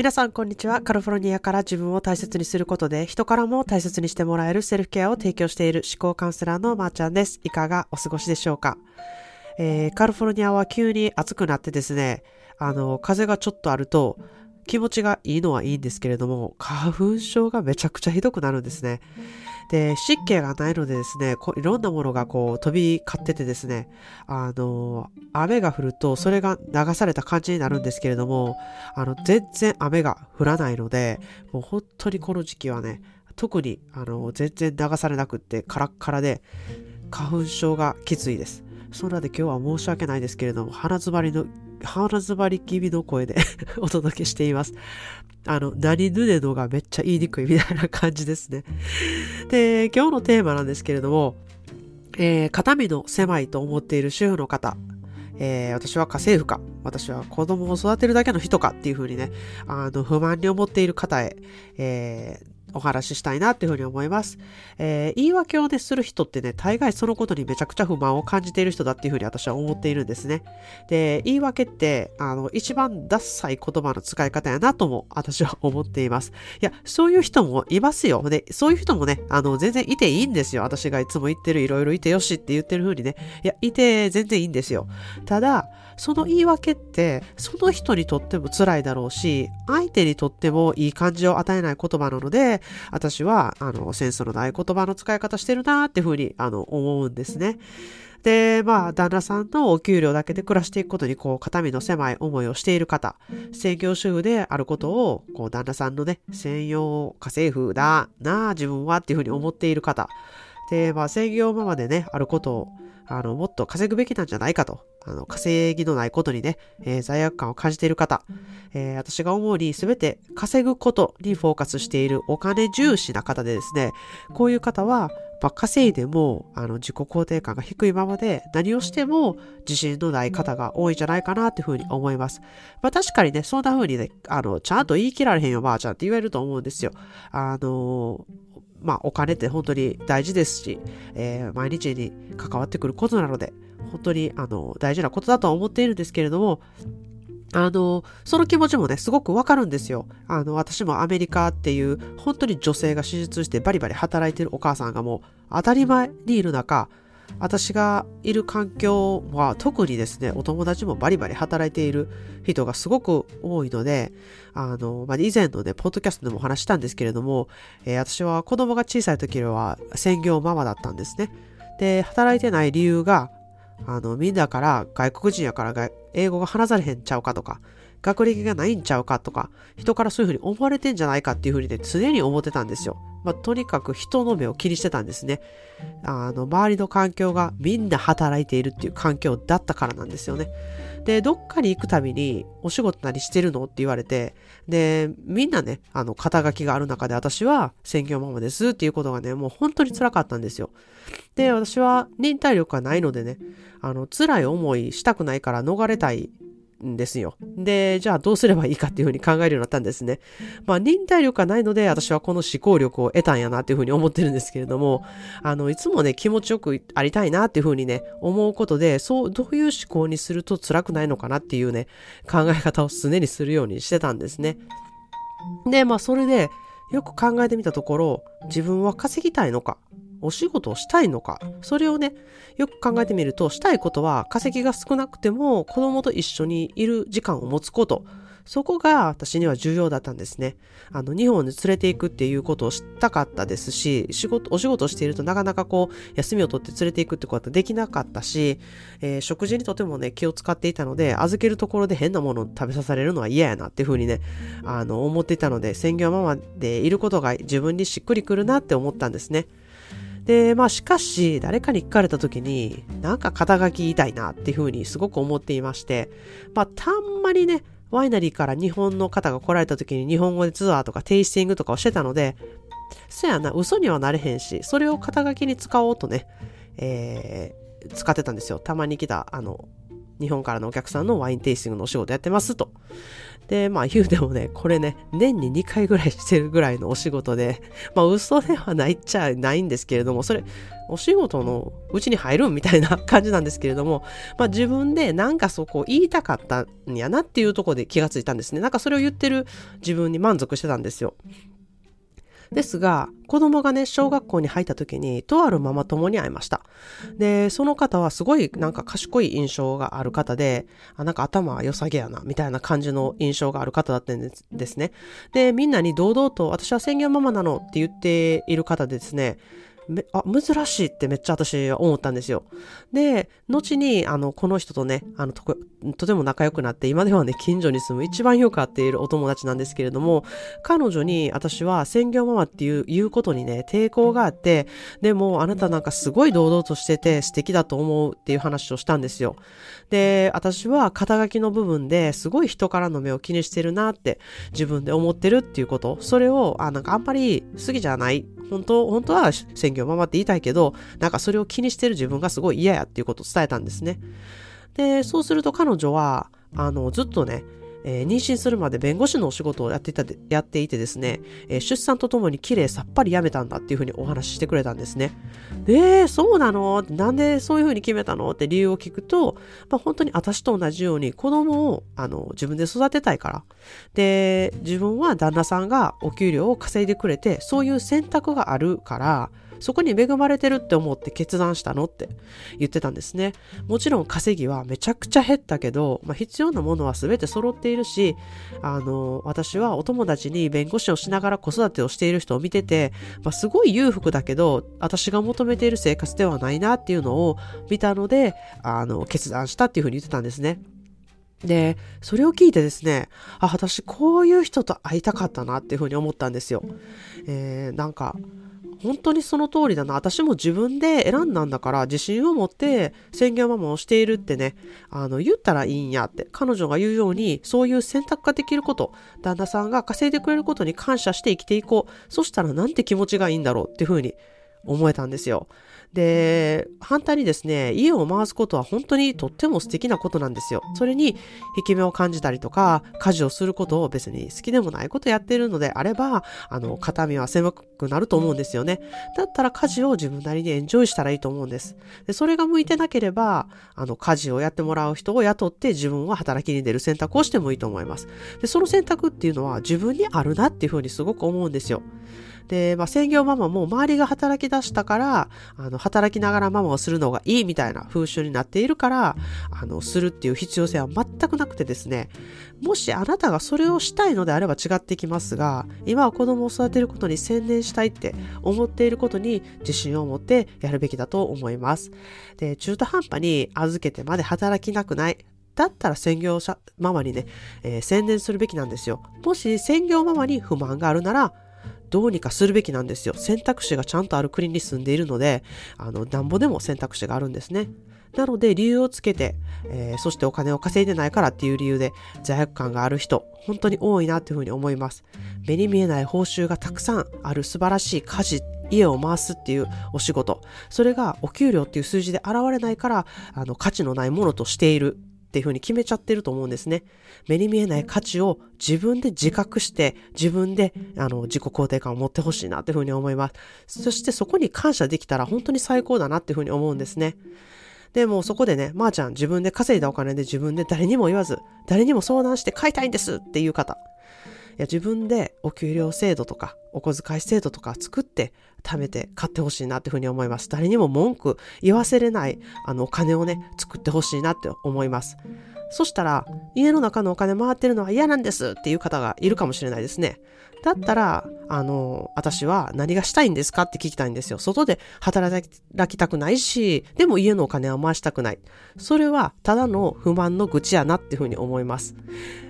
皆さん、こんにちは。カリフォルニアから自分を大切にすることで、人からも大切にしてもらえるセルフケアを提供している思考カウンセラーのまーちゃんです。いかがお過ごしでしょうか、えー、カリフォルニアは急に暑くなってですね、あの、風がちょっとあると、気持ちがいいのはいいんですけれども、花粉症がめちゃくちゃひどくなるんですね。で、湿気がないのでですね、こいろんなものがこう飛び交っててですね、あの、雨が降るとそれが流された感じになるんですけれども、あの、全然雨が降らないので、もう本当にこの時期はね、特にあの全然流されなくってカラッカラで花粉症がきついです。そんなで今日は申し訳ないですけれども、鼻詰まりの鼻詰まり気味の声で お届けしています。あの、何ぬねのがめっちゃ言いにくいみたいな感じですね。で、今日のテーマなんですけれども、えー、肩身の狭いと思っている主婦の方、えー、私は家政婦か、私は子供を育てるだけの人かっていうふうにね、あの、不満に思っている方へ、えー、お話ししたいなっていうふうに思います。えー、言い訳をね、する人ってね、大概そのことにめちゃくちゃ不満を感じている人だっていうふうに私は思っているんですね。で、言い訳って、あの、一番ダッサい言葉の使い方やなとも私は思っています。いや、そういう人もいますよ。で、そういう人もね、あの、全然いていいんですよ。私がいつも言ってるいろいろいてよしって言ってるふうにね。いや、いて全然いいんですよ。ただ、その言い訳って、その人にとっても辛いだろうし、相手にとってもいい感じを与えない言葉なので、私は、あの、センスのない言葉の使い方してるなっていうふうに、あの、思うんですね。で、まあ、旦那さんのお給料だけで暮らしていくことに、こう、肩身の狭い思いをしている方、専業主婦であることを、こう、旦那さんのね、専用家政婦だな、自分はっていうふうに思っている方、で、まあ、専業ママでね、あることを、あの、もっと稼ぐべきなんじゃないかと、あの、稼ぎのないことにね、えー、罪悪感を感じている方、えー、私が思うに全て稼ぐことにフォーカスしているお金重視な方でですね、こういう方は、まあ、稼いでも、あの、自己肯定感が低いままで、何をしても自信のない方が多いんじゃないかなっていうふうに思います。まあ、確かにね、そんなふうにね、あの、ちゃんと言い切られへんよ、ばあちゃんって言えると思うんですよ。あのまあ、お金って本当に大事ですし、えー、毎日に関わってくることなので、本当にあの大事なことだとは思っているんですけれども、あの、その気持ちもね、すごくわかるんですよ。あの、私もアメリカっていう、本当に女性が手術してバリバリ働いてるお母さんがもう当たり前にいる中、私がいる環境は特にですね、お友達もバリバリ働いている人がすごく多いので、あの、まあ、以前のね、ポッドキャストでもお話したんですけれども、えー、私は子供が小さい時は専業ママだったんですね。で、働いてない理由が、あの、みんなから外国人やから英語が話されへんちゃうかとか、学歴がないんちゃうかとか、人からそういうふうに思われてんじゃないかっていうふうにね、常に思ってたんですよ。まあ、とにかく人の目を気にしてたんですね。あの、周りの環境がみんな働いているっていう環境だったからなんですよね。で、どっかに行くたびに、お仕事何してるのって言われて、で、みんなね、あの、肩書きがある中で、私は専業ママですっていうことがね、もう本当に辛かったんですよ。で、私は忍耐力がないのでね、あの、辛い思いしたくないから逃れたいんですよ。で、じゃあどうすればいいかっていうふうに考えるようになったんですね。まあ、忍耐力がないので、私はこの思考力を得たんやなっていうふうに思ってるんですけれども、あの、いつもね、気持ちよくありたいなっていうふうにね、思うことで、そう、どういう思考にすると辛くないのかなっていうね、考え方を常にするようにしてたんですね。で、まあ、それで、よく考えてみたところ、自分は稼ぎたいのか、お仕事をしたいのか、それをね、よく考えてみると、したいことは稼ぎが少なくても子供と一緒にいる時間を持つこと。そこが私には重要だったんですね。あの、日本に連れて行くっていうことをしたかったですし、仕事、お仕事しているとなかなかこう、休みを取って連れて行くってことはできなかったし、えー、食事にとてもね、気を使っていたので、預けるところで変なものを食べさされるのは嫌やなっていうふうにね、あの、思っていたので、専業ママでいることが自分にしっくりくるなって思ったんですね。で、まあしかし、誰かに聞かれた時に、なんか肩書き言いたいなっていうふうにすごく思っていまして、まあたんまりね、ワイナリーから日本の方が来られた時に日本語でツアーとかテイスティングとかをしてたので、そやな、嘘にはなれへんし、それを肩書きに使おうとね、えー、使ってたんですよ。たまに来た、あの、日本からのお客さんのワインテイスティングのお仕事やってますと。で、まあ言うてもね、これね、年に2回ぐらいしてるぐらいのお仕事で、まあ嘘ではないっちゃないんですけれども、それ、お仕事のうちに入るみたいな感じなんですけれども、まあ自分でなんかそこ言いたかったんやなっていうとこで気がついたんですね。なんかそれを言ってる自分に満足してたんですよ。ですが、子供がね、小学校に入った時に、とあるママ友に会いました。で、その方はすごいなんか賢い印象がある方で、あなんか頭良さげやな、みたいな感じの印象がある方だったんですね。で、みんなに堂々と、私は専業ママなのって言っている方でですね、めあ、珍しいってめっちゃ私は思ったんですよ。で、後に、あの、この人とね、あの、と、とても仲良くなって、今ではね、近所に住む一番よく会っているお友達なんですけれども、彼女に私は専業ママっていう、言うことにね、抵抗があって、でも、あなたなんかすごい堂々としてて素敵だと思うっていう話をしたんですよ。で、私は肩書きの部分ですごい人からの目を気にしてるなって自分で思ってるっていうこと、それを、あ、なんかあんまり好きじゃない本当、本当は専業ママって言いたいけど、なんかそれを気にしてる自分がすごい嫌やっていうことを伝えたんですね。で、そうすると彼女は、あの、ずっとね、えー、妊娠するまで弁護士のお仕事をやっていたやっていてですね、えー、出産とともに綺麗さっぱりやめたんだっていうふうにお話ししてくれたんですね。で、そうなの？なんでそういうふうに決めたの？って理由を聞くと、まあ、本当に私と同じように子供をあの自分で育てたいから。で、自分は旦那さんがお給料を稼いでくれて、そういう選択があるから、そこに恵まれてるって思って決断したのって言ってたんですね。もちろん稼ぎはめちゃくちゃ減ったけど、まあ、必要なものは全て揃っているし、あの、私はお友達に弁護士をしながら子育てをしている人を見てて、まあ、すごい裕福だけど、私が求めている生活ではないなっていうのを見たので、あの、決断したっていうふうに言ってたんですね。で、それを聞いてですね、あ、私こういう人と会いたかったなっていうふうに思ったんですよ。えー、なんか、本当にその通りだな。私も自分で選んだんだから自信を持って宣言ママをしているってね、あの、言ったらいいんやって。彼女が言うように、そういう選択ができること、旦那さんが稼いでくれることに感謝して生きていこう。そしたらなんて気持ちがいいんだろうっていうふうに思えたんですよ。で、反対にですね、家を回すことは本当にとっても素敵なことなんですよ。それに、引き目を感じたりとか、家事をすることを別に好きでもないことやっているのであれば、あの、肩身は狭くなると思うんですよね。だったら家事を自分なりにエンジョイしたらいいと思うんです。で、それが向いてなければ、あの、家事をやってもらう人を雇って自分は働きに出る選択をしてもいいと思います。で、その選択っていうのは自分にあるなっていうふうにすごく思うんですよ。で、まあ、専業ママも周りが働き出したから、あの、働きながらママをするのがいいみたいな風習になっているから、あの、するっていう必要性は全くなくてですね、もしあなたがそれをしたいのであれば違ってきますが、今は子供を育てることに専念したいって思っていることに自信を持ってやるべきだと思います。で、中途半端に預けてまで働きなくない。だったら専業者ママにね、えー、専念するべきなんですよ。もし専業ママに不満があるなら、どうにかするべきなんですよ。選択肢がちゃんとある国に住んでいるので、あの、なんぼでも選択肢があるんですね。なので理由をつけて、えー、そしてお金を稼いでないからっていう理由で罪悪感がある人、本当に多いなというふうに思います。目に見えない報酬がたくさんある素晴らしい家事、家を回すっていうお仕事。それがお給料っていう数字で現れないから、あの、価値のないものとしているっていうふうに決めちゃってると思うんですね。目に見えない価値を自分で自覚して、自分であの自己肯定感を持ってほしいなっていうふうに思います。そしてそこに感謝できたら本当に最高だなっていうふうに思うんですね。でもそこでね、まー、あ、ちゃん自分で稼いだお金で自分で誰にも言わず、誰にも相談して買いたいんですっていう方。いや自分でお給料制度とかお小遣い制度とか作って貯めて買ってほしいなっていうふうに思います。誰にも文句言わせれないあのお金をね、作ってほしいなって思います。そしたら、家の中のお金回ってるのは嫌なんですっていう方がいるかもしれないですね。だったら、あの、私は何がしたいんですかって聞きたいんですよ。外で働きたくないし、でも家のお金は回したくない。それはただの不満の愚痴やなっていうふうに思います。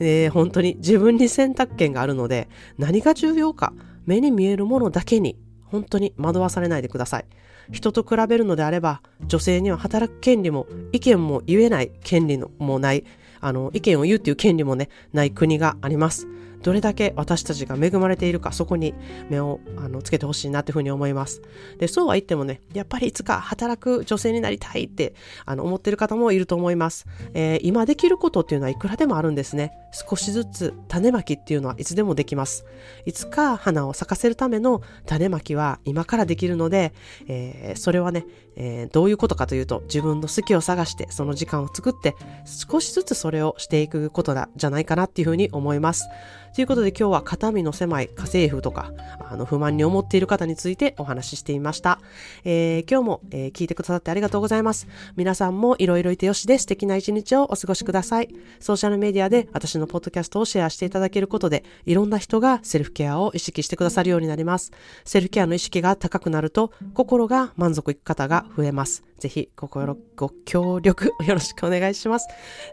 えー、本当に自分に選択権があるので、何が重要か、目に見えるものだけに、本当に惑わされないでください。人と比べるのであれば、女性には働く権利も、意見も言えない権利もない、あの、意見を言うっていう権利もね、ない国があります。どれだけ私たちが恵まれているか、そこに目をあのつけてほしいなというふうに思います。で、そうは言ってもね、やっぱりいつか働く女性になりたいってあの思ってる方もいると思います。えー、今できることっていうのはいくらでもあるんですね。少しずつ種まきっていうのはいつでもできます。いつか花を咲かせるための種まきは今からできるので、えー、それはね、えー、どういうことかというと、自分の好きを探して、その時間を作って、少しずつそれをしていくことだ、じゃないかなっていうふうに思います。ということで今日は肩身の狭い家政婦とか、あの、不満に思っている方についてお話ししてみました。えー、今日も、え、聞いてくださってありがとうございます。皆さんもいろいろいてよしで素敵な一日をお過ごしください。ソーシャルメディアで私のポッドキャストをシェアしていただけることで、いろんな人がセルフケアを意識してくださるようになります。セルフケアの意識が高くなると、心が満足いく方が増えます。ぜひごご協力よろしくお願いします。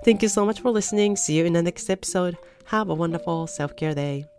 Thank you so much for listening. See you in the next episode. Have a wonderful self-care day.